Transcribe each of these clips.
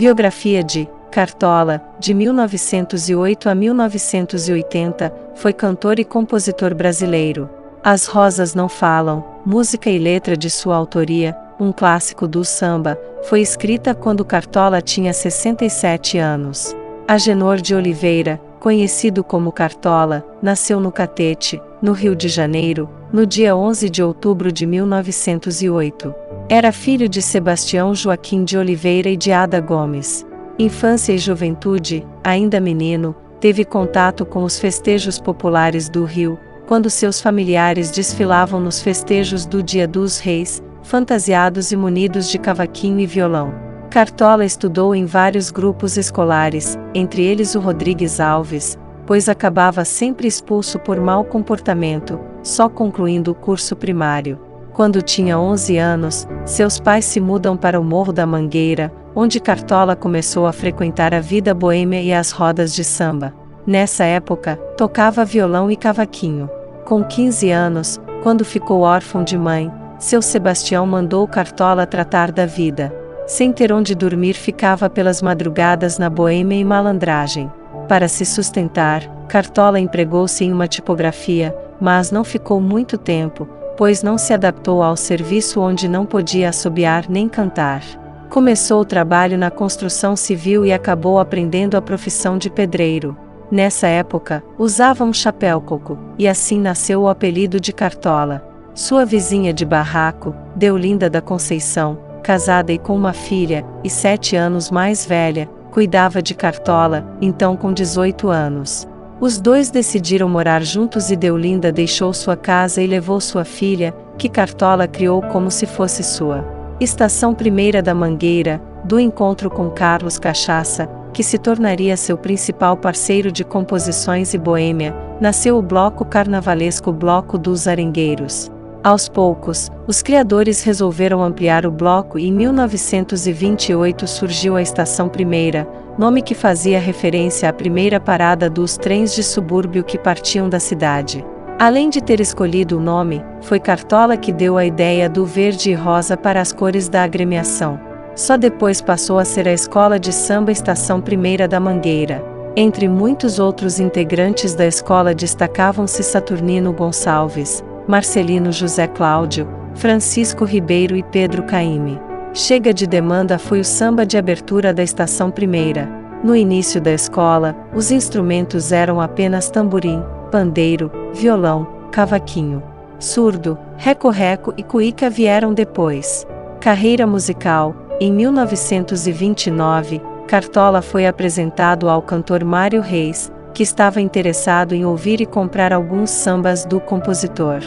Biografia de Cartola, de 1908 a 1980, foi cantor e compositor brasileiro. As Rosas Não Falam, música e letra de sua autoria, um clássico do samba, foi escrita quando Cartola tinha 67 anos. Agenor de Oliveira, conhecido como Cartola, nasceu no Catete, no Rio de Janeiro, no dia 11 de outubro de 1908. Era filho de Sebastião Joaquim de Oliveira e de Ada Gomes. Infância e juventude, ainda menino, teve contato com os festejos populares do Rio, quando seus familiares desfilavam nos festejos do Dia dos Reis, fantasiados e munidos de cavaquinho e violão. Cartola estudou em vários grupos escolares, entre eles o Rodrigues Alves, pois acabava sempre expulso por mau comportamento, só concluindo o curso primário. Quando tinha 11 anos, seus pais se mudam para o Morro da Mangueira, onde Cartola começou a frequentar a vida boêmia e as rodas de samba. Nessa época, tocava violão e cavaquinho. Com 15 anos, quando ficou órfão de mãe, seu Sebastião mandou Cartola tratar da vida. Sem ter onde dormir, ficava pelas madrugadas na boêmia e malandragem. Para se sustentar, Cartola empregou-se em uma tipografia, mas não ficou muito tempo, pois não se adaptou ao serviço onde não podia assobiar nem cantar. Começou o trabalho na construção civil e acabou aprendendo a profissão de pedreiro. Nessa época, usava um chapéu coco, e assim nasceu o apelido de Cartola. Sua vizinha de barraco, Deolinda da Conceição, casada e com uma filha, e sete anos mais velha, cuidava de Cartola, então com 18 anos. Os dois decidiram morar juntos e Deolinda deixou sua casa e levou sua filha, que Cartola criou como se fosse sua. Estação Primeira da Mangueira, do encontro com Carlos Cachaça, que se tornaria seu principal parceiro de composições e boêmia, nasceu o bloco carnavalesco Bloco dos Arengueiros. Aos poucos, os criadores resolveram ampliar o bloco e em 1928 surgiu a Estação Primeira, nome que fazia referência à primeira parada dos trens de subúrbio que partiam da cidade. Além de ter escolhido o nome, foi Cartola que deu a ideia do verde e rosa para as cores da agremiação. Só depois passou a ser a Escola de Samba Estação Primeira da Mangueira. Entre muitos outros integrantes da escola destacavam-se Saturnino Gonçalves, Marcelino José Cláudio, Francisco Ribeiro e Pedro Caime. Chega de demanda foi o samba de abertura da Estação Primeira. No início da escola, os instrumentos eram apenas tamborim, pandeiro, violão, cavaquinho. Surdo, reco-reco e cuíca vieram depois. Carreira musical: em 1929, Cartola foi apresentado ao cantor Mário Reis, que estava interessado em ouvir e comprar alguns sambas do compositor.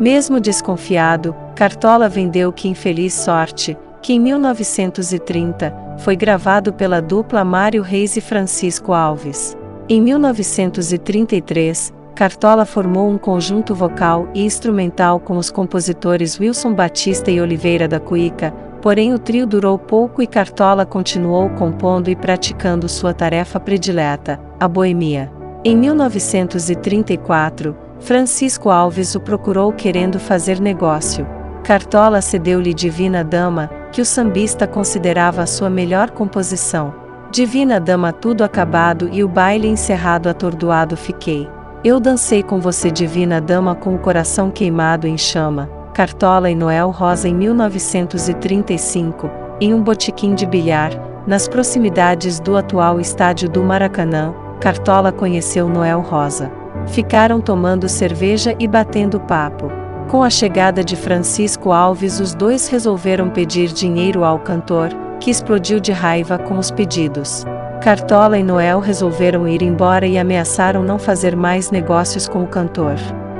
Mesmo desconfiado, Cartola vendeu Que Infeliz Sorte, que em 1930 foi gravado pela dupla Mário Reis e Francisco Alves. Em 1933, Cartola formou um conjunto vocal e instrumental com os compositores Wilson Batista e Oliveira da Cuíca, porém o trio durou pouco e Cartola continuou compondo e praticando sua tarefa predileta, a boemia. Em 1934, Francisco Alves o procurou querendo fazer negócio. Cartola cedeu-lhe Divina Dama, que o sambista considerava a sua melhor composição. Divina Dama tudo acabado e o baile encerrado atordoado fiquei. Eu dancei com você, divina dama, com o coração queimado em chama. Cartola e Noel Rosa em 1935, em um botequim de bilhar, nas proximidades do atual estádio do Maracanã, Cartola conheceu Noel Rosa. Ficaram tomando cerveja e batendo papo. Com a chegada de Francisco Alves, os dois resolveram pedir dinheiro ao cantor, que explodiu de raiva com os pedidos. Cartola e Noel resolveram ir embora e ameaçaram não fazer mais negócios com o cantor.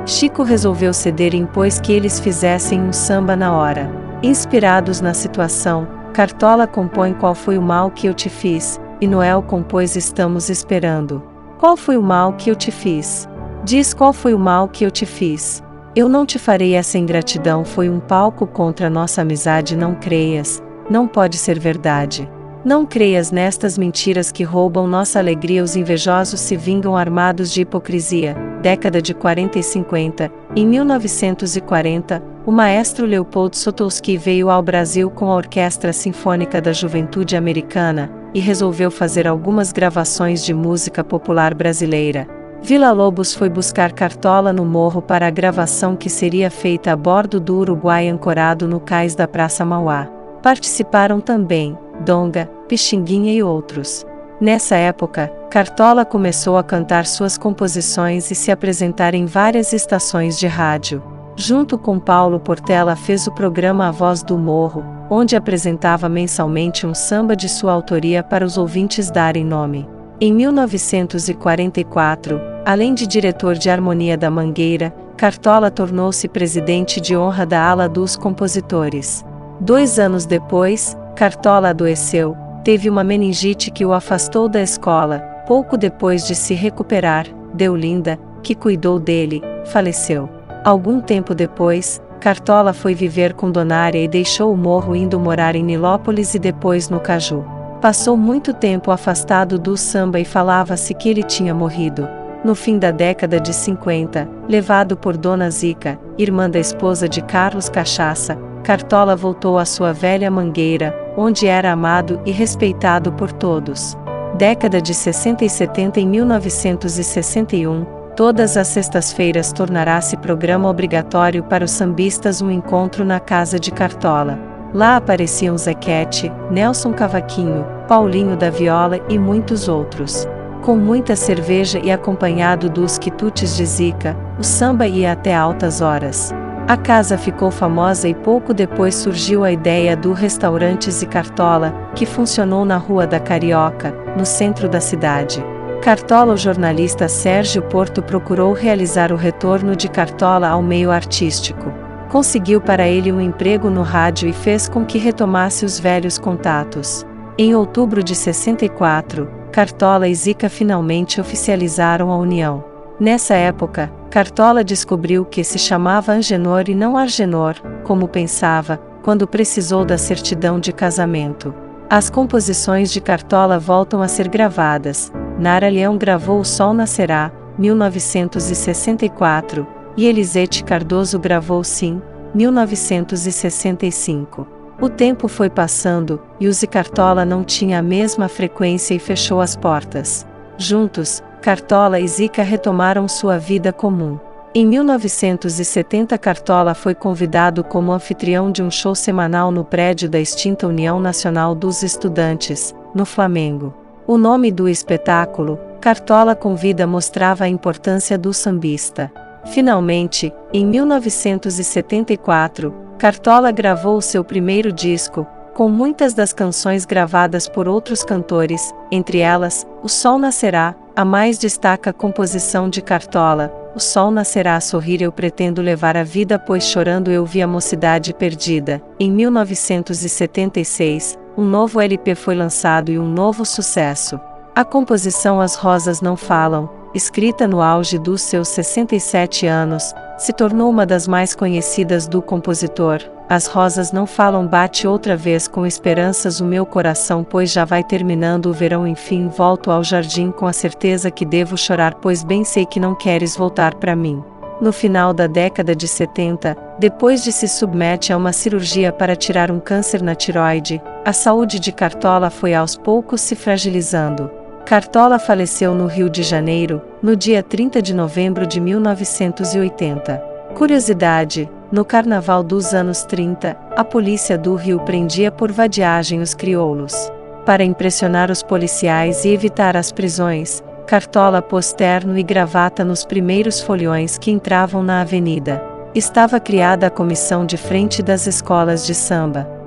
Chico resolveu ceder e impôs que eles fizessem um samba na hora. Inspirados na situação, Cartola compõe Qual foi o mal que eu te fiz, e Noel compôs Estamos esperando. Qual foi o mal que eu te fiz? Diz qual foi o mal que eu te fiz. Eu não te farei essa ingratidão, foi um palco contra nossa amizade, não creias, não pode ser verdade. Não creias nestas mentiras que roubam nossa alegria. Os invejosos se vingam armados de hipocrisia. Década de 40 e 50. Em 1940, o maestro Leopold Sotowski veio ao Brasil com a Orquestra Sinfônica da Juventude Americana, e resolveu fazer algumas gravações de música popular brasileira. Vila Lobos foi buscar Cartola no morro para a gravação que seria feita a bordo do Uruguai ancorado no cais da Praça Mauá. Participaram também Donga, Pixinguinha e outros. Nessa época, Cartola começou a cantar suas composições e se apresentar em várias estações de rádio. Junto com Paulo Portela fez o programa A Voz do Morro, onde apresentava mensalmente um samba de sua autoria para os ouvintes darem nome. Em 1944, além de diretor de harmonia da Mangueira, Cartola tornou-se presidente de honra da ala dos compositores. Dois anos depois, Cartola adoeceu, teve uma meningite que o afastou da escola. Pouco depois de se recuperar, Deolinda, que cuidou dele, faleceu. Algum tempo depois, Cartola foi viver com Donária e deixou o morro indo morar em Nilópolis e depois no Caju. Passou muito tempo afastado do samba e falava-se que ele tinha morrido. No fim da década de 50, levado por Dona Zica, irmã da esposa de Carlos Cachaça, Cartola voltou à sua velha mangueira, onde era amado e respeitado por todos. Década de 60 e 70 em 1961, todas as sextas-feiras tornará-se programa obrigatório para os sambistas um encontro na casa de Cartola. Lá apareciam Zequete, Nelson Cavaquinho, Paulinho da Viola e muitos outros. Com muita cerveja e acompanhado dos quitutes de Zica, o samba ia até altas horas. A casa ficou famosa e pouco depois surgiu a ideia do restaurante Zicartola, que funcionou na Rua da Carioca, no centro da cidade. Cartola, o jornalista Sérgio Porto procurou realizar o retorno de Cartola ao meio artístico conseguiu para ele um emprego no rádio e fez com que retomasse os velhos contatos. Em outubro de 64, Cartola e Zica finalmente oficializaram a união. Nessa época, Cartola descobriu que se chamava Angenor e não Argenor, como pensava, quando precisou da certidão de casamento. As composições de Cartola voltam a ser gravadas. Nara Leão gravou O Sol Nascerá, 1964, e Elisete Cardoso gravou Sim, 1965. O tempo foi passando, e o Zicartola não tinha a mesma frequência e fechou as portas. Juntos, Cartola e Zica retomaram sua vida comum. Em 1970, Cartola foi convidado como anfitrião de um show semanal no prédio da extinta União Nacional dos Estudantes, no Flamengo. O nome do espetáculo, Cartola Convida, mostrava a importância do sambista. Finalmente, em 1974, Cartola gravou seu primeiro disco, com muitas das canções gravadas por outros cantores, entre elas, O Sol Nascerá, a mais destaca a composição de Cartola, O Sol Nascerá a sorrir eu pretendo levar a vida pois chorando eu vi a mocidade perdida. Em 1976, um novo LP foi lançado e um novo sucesso. A composição As Rosas Não Falam, escrita no auge dos seus 67 anos, se tornou uma das mais conhecidas do compositor. As rosas não falam bate outra vez com esperanças o meu coração pois já vai terminando o verão enfim volto ao jardim com a certeza que devo chorar pois bem sei que não queres voltar para mim. No final da década de 70, depois de se submete a uma cirurgia para tirar um câncer na tiroide, a saúde de Cartola foi aos poucos se fragilizando. Cartola faleceu no Rio de Janeiro, no dia 30 de novembro de 1980. Curiosidade: no carnaval dos anos 30, a polícia do Rio prendia por vadiagem os crioulos. Para impressionar os policiais e evitar as prisões, Cartola pôs terno e gravata nos primeiros foliões que entravam na avenida. Estava criada a comissão de frente das escolas de samba.